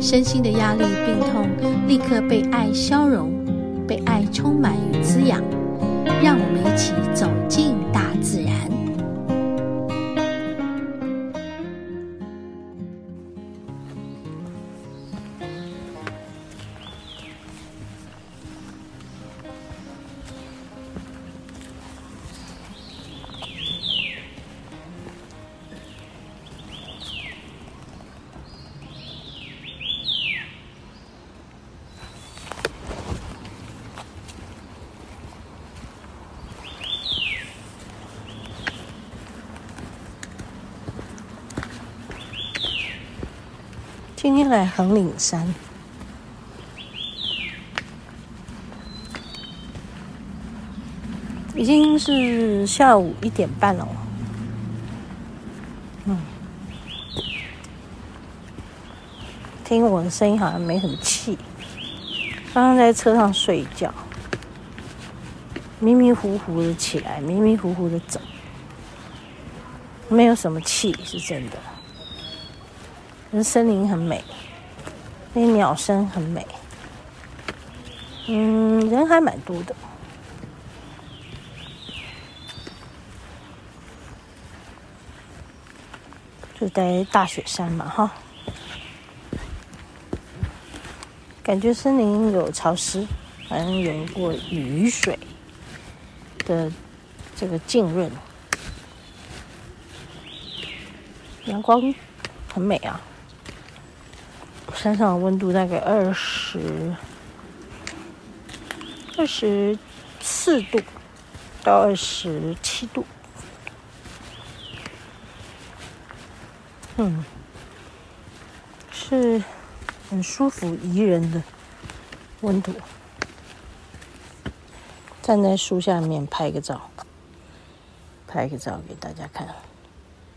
身心的压力、病痛立刻被爱消融，被爱充满与滋养。让我们一起走进今天来横岭山，已经是下午一点半了。嗯，听我的声音好像没什么气。刚刚在车上睡觉，迷迷糊糊的起来，迷迷糊糊的走，没有什么气，是真的。森林很美，那鸟声很美，嗯，人还蛮多的，就在大雪山嘛，哈，感觉森林有潮湿，好像有过雨水的这个浸润，阳光很美啊。山上温度大概二十二十四度到二十七度，嗯，是很舒服宜人的温度。站在树下面拍个照，拍个照给大家看。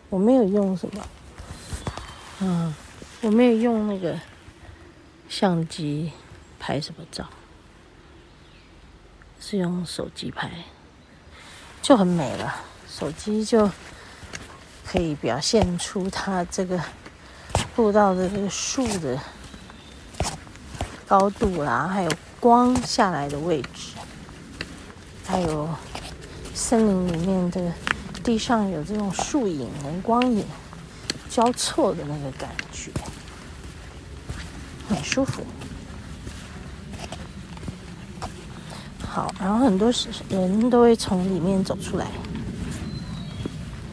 我没有用什么，嗯，我没有用那个。相机拍什么照？是用手机拍，就很美了。手机就可以表现出它这个步道的这个树的高度啦，还有光下来的位置，还有森林里面这个地上有这种树影跟光影交错的那个感觉。舒服，好，然后很多是人都会从里面走出来，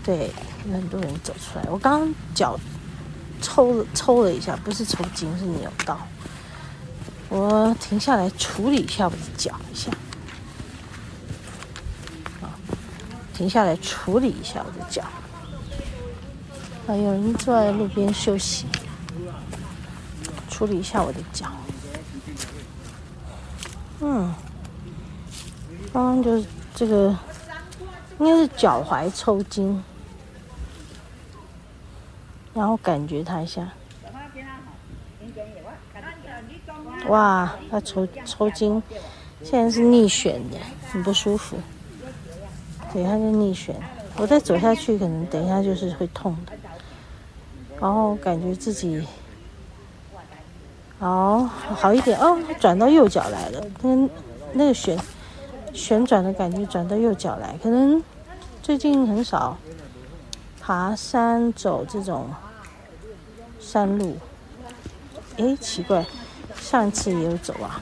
对，很多人走出来。我刚刚脚抽了抽了一下，不是抽筋，是扭到。我停下来处理一下我的脚一下，啊，停下来处理一下我的脚。啊，有人坐在路边休息。处理一下我的脚，嗯，刚刚就是这个，应该是脚踝抽筋，然后感觉它一下，哇，它抽抽筋，现在是逆旋的，很不舒服，对，它是逆旋，我再走下去，可能等一下就是会痛的，然后感觉自己。哦，好一点哦，转到右脚来了，跟那个旋旋转的感觉转到右脚来，可能最近很少爬山走这种山路。诶，奇怪，上次也有走啊，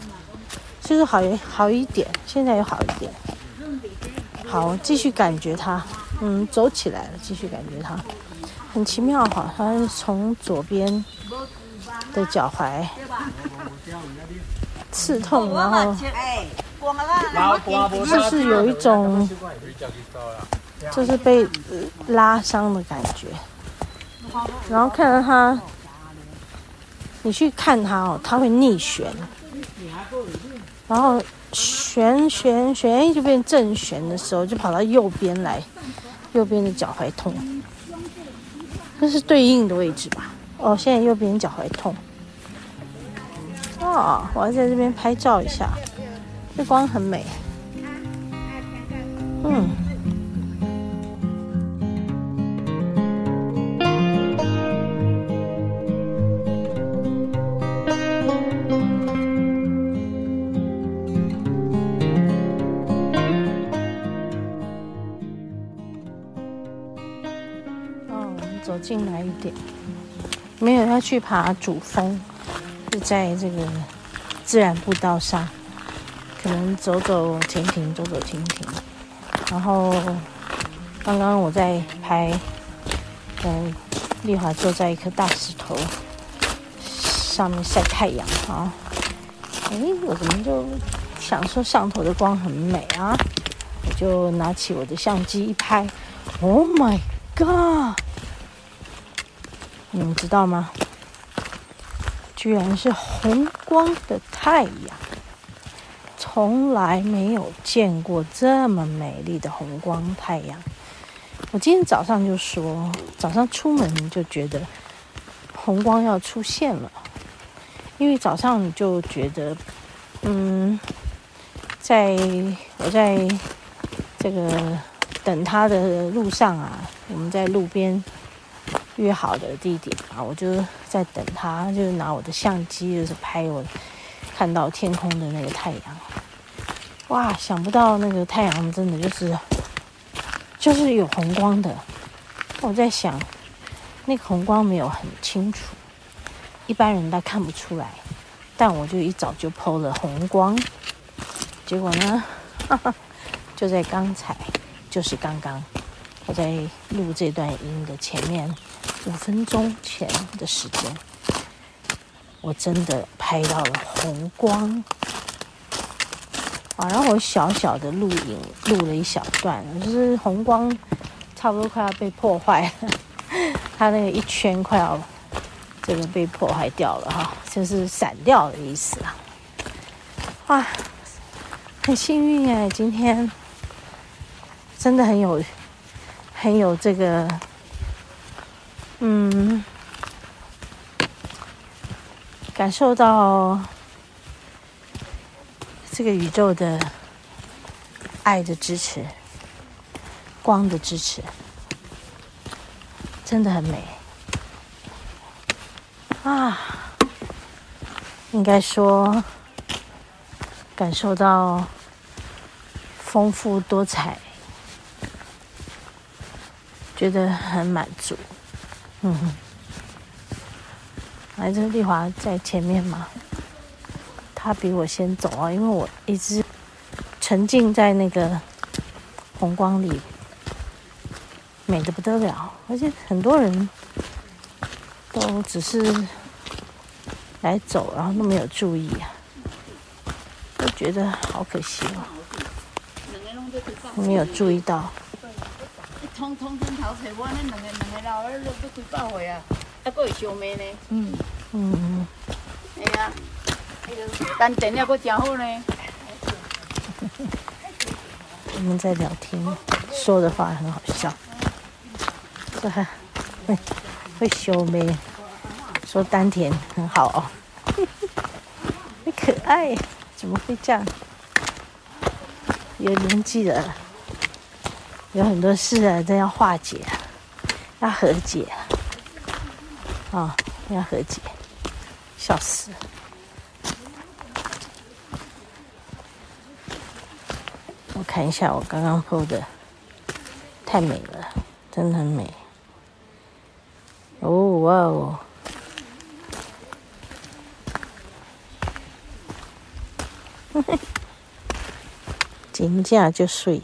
就是好好一点，现在又好一点。好，继续感觉它，嗯，走起来了，继续感觉它，很奇妙哈，它是从左边。的脚踝刺痛，然后就是有一种，就是被拉伤的感觉。然后看到他你去看他哦，他会逆旋，然后旋旋旋就变正旋的时候，就跑到右边来，右边的脚踝痛，这是对应的位置吧？哦，现在右边脚踝痛。啊，我要在这边拍照一下，这光很美。嗯。进来一点，没有要去爬主峰，是在这个自然步道上，可能走走停停，走走停停。然后刚刚我在拍，嗯，丽华坐在一颗大石头上面晒太阳啊。哎，我怎么就想说上头的光很美啊？我就拿起我的相机一拍，Oh my god！你们知道吗？居然是红光的太阳，从来没有见过这么美丽的红光太阳。我今天早上就说，早上出门就觉得红光要出现了，因为早上就觉得，嗯，在我在这个等他的路上啊，我们在路边。约好的地点啊，我就在等他，就是拿我的相机，就是拍我看到天空的那个太阳。哇，想不到那个太阳真的就是就是有红光的。我在想，那个红光没有很清楚，一般人他看不出来，但我就一早就 PO 了红光，结果呢，哈哈，就在刚才，就是刚刚我在录这段音的前面。五分钟前的时间，我真的拍到了红光啊！然后我小小的录影录了一小段，就是红光差不多快要被破坏了，它那个一圈快要这个被破坏掉了哈，就是散掉的意思啊！哇，很幸运哎，今天真的很有很有这个。嗯，感受到这个宇宙的爱的支持，光的支持，真的很美啊！应该说，感受到丰富多彩，觉得很满足。嗯。哼，来，这丽华在前面嘛，她比我先走啊，因为我一直沉浸在那个红光里，美得不得了，而且很多人都只是来走，然后都没有注意啊，都觉得好可惜哦，没有注意到。通通天头找我，恁两个两个老二都都几百岁啊，还佫会相骂呢。嗯嗯，哎呀，单电了佫真好呢。我们在聊天，说的话很好笑。这还会会相骂，说丹田很好哦。你可爱，怎么会这样？有年纪了。有很多事啊，都要化解，要和解啊！哦，要和解，笑死！我看一下我刚刚 PO 的，太美了，真的很美。哦哇哦！嘿嘿，紧接就睡。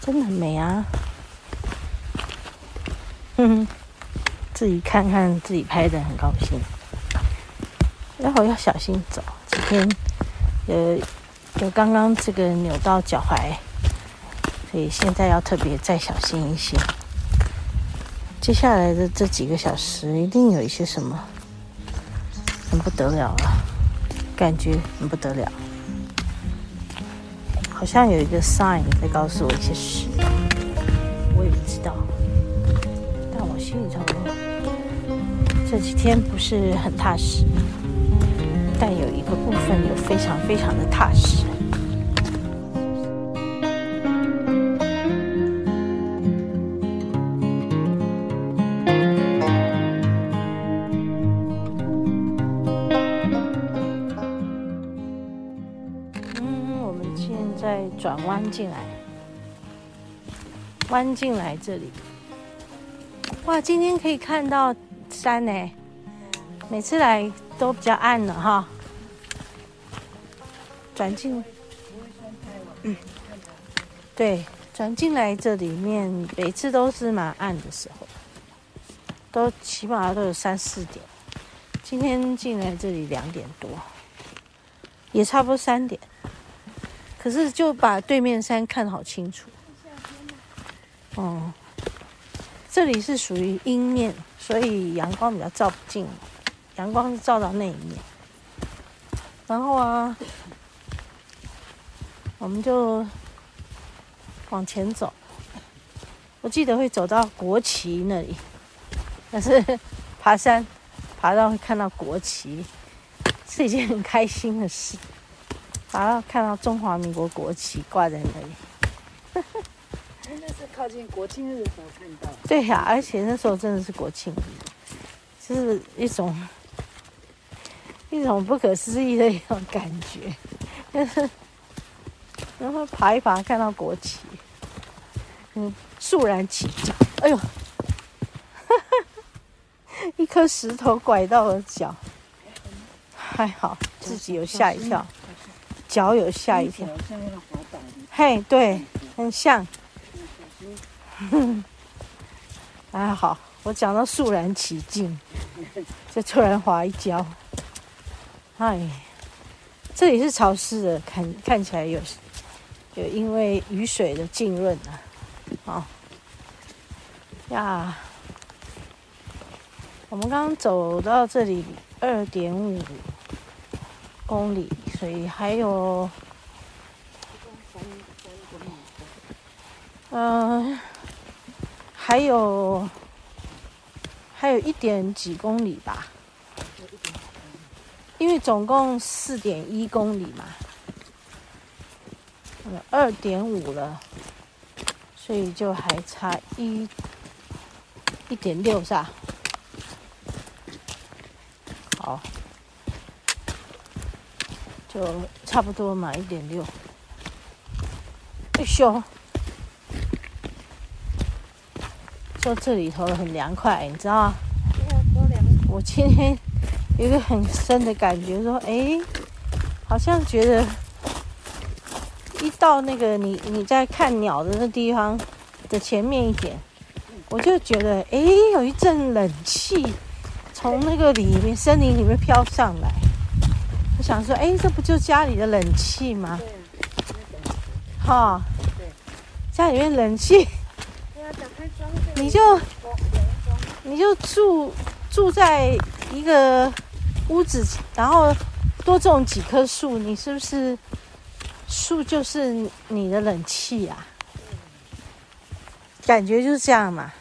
真的很美啊！哼哼，自己看看自己拍的，很高兴。然后要小心走，今天呃有刚刚这个扭到脚踝，所以现在要特别再小心一些。接下来的这几个小时一定有一些什么很不得了了，感觉很不得了，好像有一个 sign 在告诉我一些事，我也不知道，但我心里头这几天不是很踏实，但有一个部分有非常非常的踏实。现在转弯进来，弯进来这里，哇！今天可以看到山呢。每次来都比较暗了哈。转进，嗯，对，转进来这里面每次都是蛮暗的时候，都起码都有三四点。今天进来这里两点多，也差不多三点。可是就把对面山看好清楚。哦，这里是属于阴面，所以阳光比较照不进，阳光是照到那一面。然后啊，我们就往前走。我记得会走到国旗那里，但是爬山爬到会看到国旗，是一件很开心的事。然后看到中华民国国旗挂在那里，那是靠近国庆日的时候看到。对呀、啊，而且那时候真的是国庆日，就是一种一种不可思议的一种感觉，就 是然后爬一爬看到国旗，嗯，肃然起敬。哎呦，一颗石头拐到了脚，还好自己有吓一跳。脚有吓一跳，嘿，对，很像。还 好，我讲到肃然起敬，就突然滑一跤。哎，这里是潮湿的，看看起来有有因为雨水的浸润啊。好呀，我们刚刚走到这里二点五公里。所以还有，嗯、还有，还有一点几公里吧，因为总共四点一公里嘛，二点五了，所以就还差一一点六是吧？好。就差不多嘛，一点六。哎呦，就这里头很凉快，你知道？我今天有一个很深的感觉，说，哎，好像觉得一到那个你你在看鸟的那地方的前面一点，我就觉得，哎，有一阵冷气从那个里面森林里面飘上来。我想说，哎，这不就家里的冷气吗？哈，家里面冷气，你就你就住住在一个屋子，然后多种几棵树，你是不是树就是你的冷气啊？感觉就是这样嘛。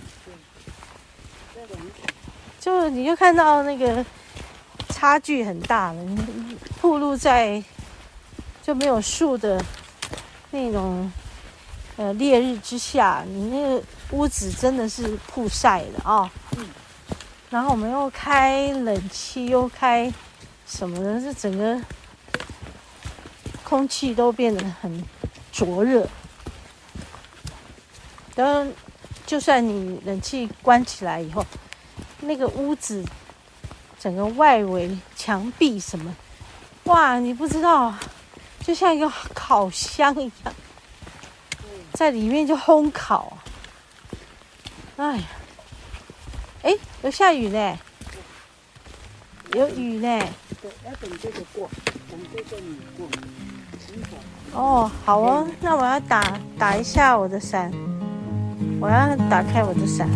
就你就看到那个差距很大了。暴露在就没有树的那种呃烈日之下，你那个屋子真的是曝晒的啊、哦。嗯。然后我们又开冷气，又开什么的，这整个空气都变得很灼热。当然，就算你冷气关起来以后，那个屋子整个外围墙壁什么。哇，你不知道，就像一个烤箱一样，在里面就烘烤。哎呀，哎，有下雨呢，有雨呢。要等这个过，等这个雨过。哦，好哦，那我要打打一下我的伞，我要打开我的伞。